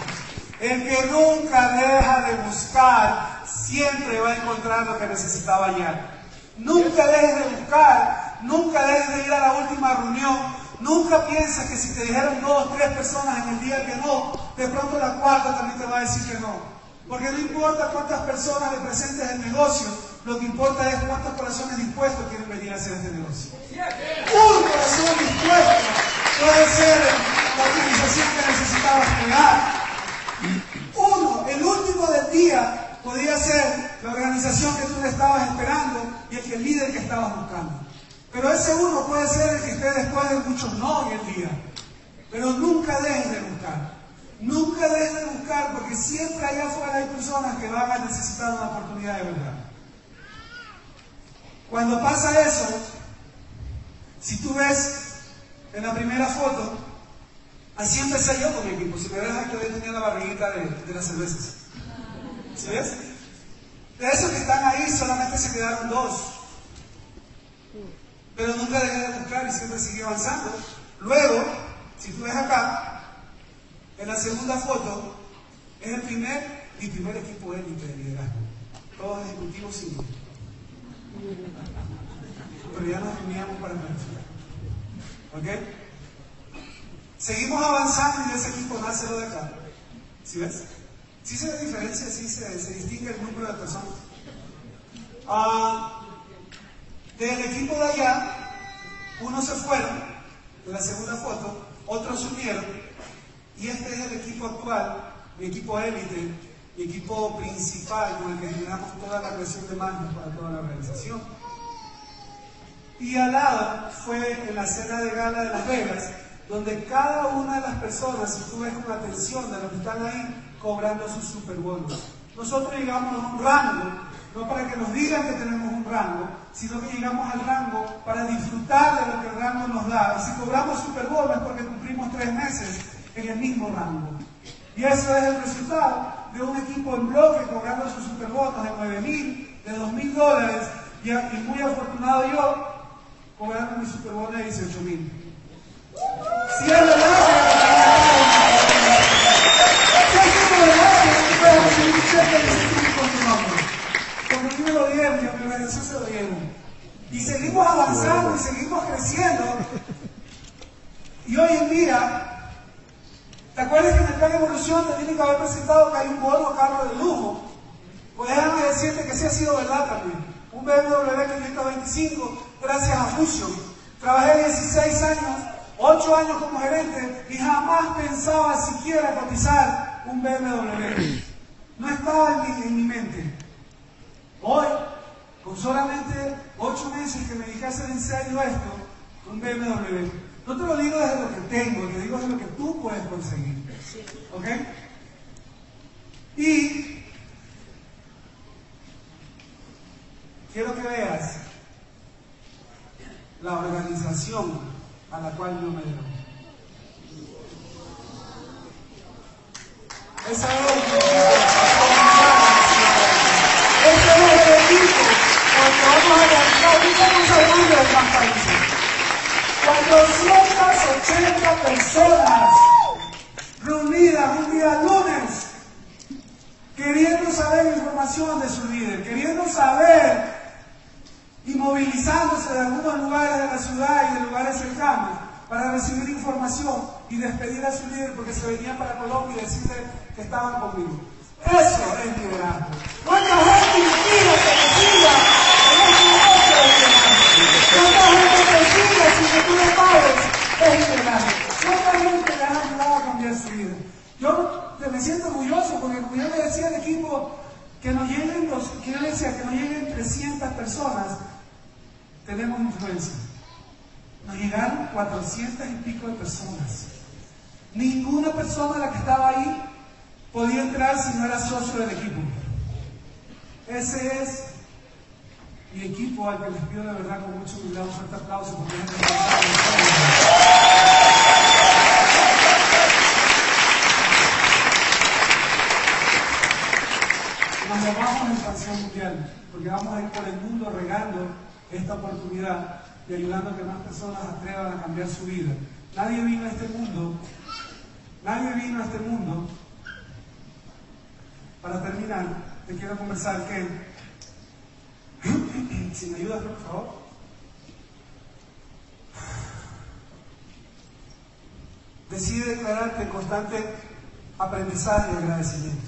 el que nunca deja de buscar siempre va a encontrar lo que necesitaba hallar. Nunca dejes de buscar, nunca dejes de ir a la última reunión, nunca pienses que si te dijeron dos, tres personas en el día que no, de pronto la cuarta también te va a decir que no. Porque no importa cuántas personas le presentes el negocio, lo que importa es cuántos corazones dispuestos quieren venir a hacer este negocio. Un corazón dispuesto puede ser la organización que necesitabas crear. Uno, el último del día, podría ser la organización que tú le estabas esperando y el, el líder que estabas buscando. Pero ese uno puede ser el que esté después de muchos no en el día. Pero nunca dejes de buscar. Nunca dejes de buscar porque siempre allá afuera hay personas que van a necesitar una oportunidad de verdad. Cuando pasa eso, si tú ves en la primera foto, así empecé yo con mi equipo. Si me ves aquí, yo tenía la barriguita de, de las cervezas. ¿Sí ves? De esos que están ahí solamente se quedaron dos. Pero nunca dejé de buscar y siempre seguí avanzando. Luego, si tú ves acá, en la segunda foto, es el primer, mi primer equipo élite de liderazgo. Todos ejecutivos sin. Pero ya nos reuníamos para planificar. ¿Ok? Seguimos avanzando y ese equipo nace lo de acá. ¿Sí ves? Sí se diferencia, sí se, se distingue el número de personas. Ah, del equipo de allá, unos se fueron, de la segunda foto, otros subieron, y este es el equipo actual, mi equipo élite, mi equipo principal con el que generamos toda la creación de manos para toda la organización. Y al lado fue en la cena de gala de Las Vegas, donde cada una de las personas, si tú ves con atención de los que están ahí, cobrando sus superbonos. Nosotros llegamos a un rango, no para que nos digan que tenemos un rango, sino que llegamos al rango para disfrutar de lo que el rango nos da. Y si cobramos superbonos es porque cumplimos tres meses en el mismo rango. Y eso es el resultado de un equipo en bloque cobrando sus superbonos de 9 mil, de 2 mil dólares, y, muy afortunado yo, cobrando mi superbono de 18 mil. Verdad que es verdad que puedes recibir un cheque de ese con tu nombre. Porque a mí me lo dieron, y a mi Y seguimos avanzando y seguimos creciendo. Y hoy en día, ¿te acuerdas que en el plan de evolución te tiene que haber presentado que hay un bono carro de lujo? Pues déjame decirte que sí ha sido verdad también. Un BMW 525 gracias a Fusion. Trabajé 16 años, 8 años como gerente y jamás pensaba siquiera cotizar un BMW. No estaba en mi, en mi mente. Hoy, con solamente 8 meses que me dije en serio esto, un BMW. No te lo digo desde lo que tengo, te digo desde lo que tú puedes conseguir. ¿Ok? Y quiero que veas la organización a la cual yo me debo. Esa es 480 personas reunidas un día lunes queriendo saber información de su líder, queriendo saber y movilizándose de algunos lugares de la ciudad y de lugares cercanos para recibir información y despedir a su líder porque se venían para Colombia y decirle que estaban conmigo. Eso es liderazgo. ¿Cuánta gente inspira te siga en este negocio de liderazgo? ¿Cuánta gente te sigue sin que tú le pagues? Es. ¿Cuánta gente le ayudado a cambiar su vida? Yo me siento orgulloso porque como yo le decía al equipo que nos lleguen los, que yo decía que nos lleguen 300 personas, tenemos influencia. Nos llegaron 400 y pico de personas. Ninguna persona la que estaba ahí podía entrar si no era socio del equipo. Ese es mi equipo al que les pido de verdad con mucho humildad un fuerte aplauso porque es Nos llamamos en mundial porque vamos a ir por el mundo regando esta oportunidad y ayudando a que más personas atrevan a cambiar su vida. Nadie vino a este mundo, nadie vino a este mundo. Para terminar, te quiero conversar que, si me ayudas por favor, decide declararte constante aprendizaje y agradecimiento.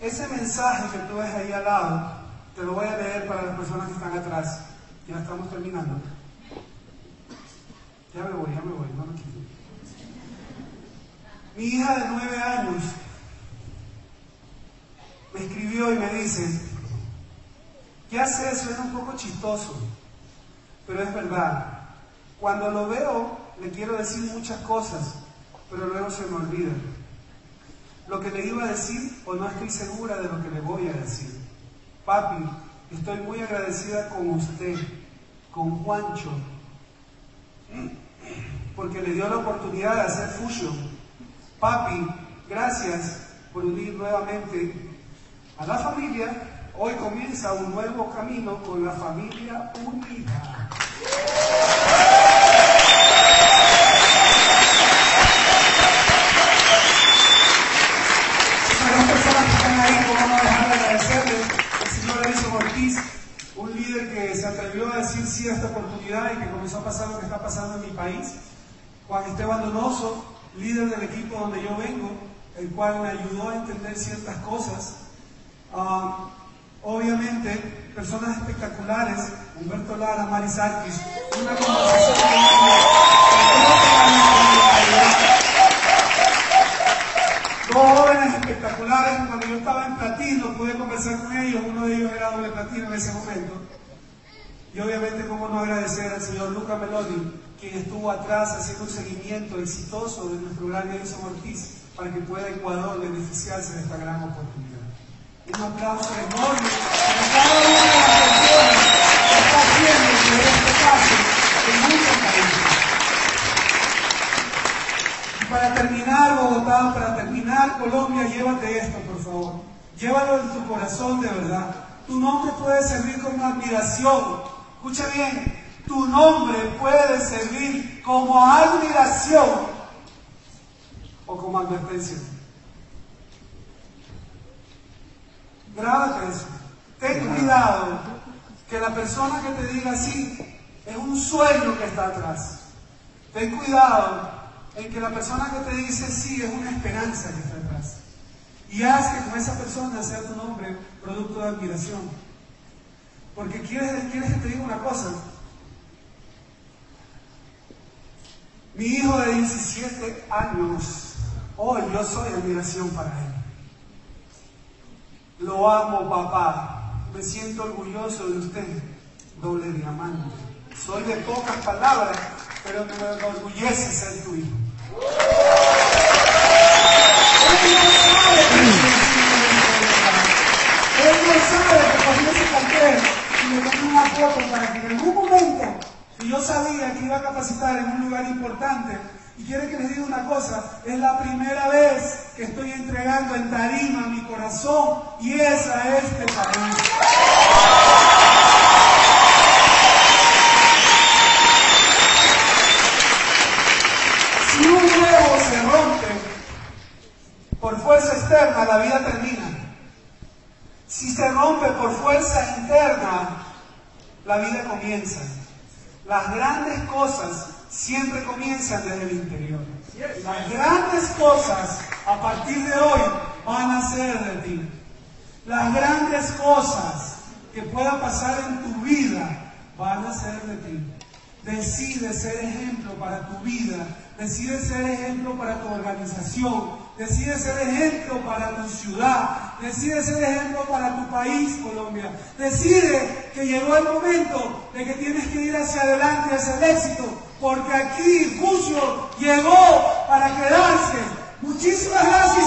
Ese mensaje que tú ves ahí al lado, te lo voy a leer para las personas que están atrás. Ya estamos terminando. Ya me voy, ya me voy, no me quito. Mi hija de nueve años me escribió y me dice, ¿qué haces? Suena un poco chistoso, pero es verdad. Cuando lo veo, le quiero decir muchas cosas, pero luego se me olvida. Lo que le iba a decir, o no estoy segura de lo que le voy a decir. Papi, estoy muy agradecida con usted, con Juancho, porque le dio la oportunidad de hacer fusion. Papi, gracias por unir nuevamente a la familia. Hoy comienza un nuevo camino con la familia unida. Para las personas que están ahí, ¿cómo no dejar de agradecerle al señor Edison Ortiz, un líder que se atrevió a decir sí a esta oportunidad y que comenzó a pasar lo que está pasando en mi país. Juan Esteban Donoso, líder del equipo donde yo vengo, el cual me ayudó a entender ciertas cosas. Ah, obviamente, personas espectaculares, Humberto Lara, Mari Sarkis, una conversación con Dos jóvenes espectaculares, cuando yo estaba en platino pude conversar con ellos, uno de ellos era doble platino en ese momento. Y obviamente, cómo no agradecer al señor Luca Meloni, quien estuvo atrás haciendo un seguimiento exitoso de nuestro gran Edison Ortiz para que pueda Ecuador beneficiarse de esta gran oportunidad. Un aplauso enorme para cada una de las personas que está haciendo que este pase en muchos países. Y para terminar, Bogotá, para terminar, Colombia, llévate esto, por favor. Llévalo en tu corazón de verdad. Tu nombre puede servir como admiración. Escucha bien, tu nombre puede servir como admiración o como advertencia. Grábate eso. Ten cuidado que la persona que te diga así es un sueño que está atrás. Ten cuidado en que la persona que te dice sí es una esperanza que está atrás. Y haz que con esa persona sea tu nombre producto de admiración. Porque quieres, quieres que te diga una cosa. Mi hijo de 17 años, hoy yo soy admiración para él. Lo amo, papá. Me siento orgulloso de usted, doble diamante. Soy de pocas palabras, pero me enorgullece ser tu hijo. Él no sabe que cuando ese cartel y le tomé una foto para que en algún momento, si yo sabía que iba a capacitar en un lugar importante, y quiere que les diga una cosa, es la primera vez que estoy entregando en tarima mi corazón y esa es este país. Si un huevo se rompe por fuerza externa, la vida termina. Si se rompe por fuerza interna, la vida comienza. Las grandes cosas siempre comienzan desde el interior. Las grandes cosas a partir de hoy van a ser de ti. Las grandes cosas que puedan pasar en tu vida van a ser de ti. Decide ser ejemplo para tu vida, decide ser ejemplo para tu organización, decide ser ejemplo para tu ciudad, decide ser ejemplo para tu país, Colombia. Decide que llegó el momento de que tienes que ir hacia adelante, hacia el éxito, porque aquí Fucio llegó para quedarse. Muchísimas gracias.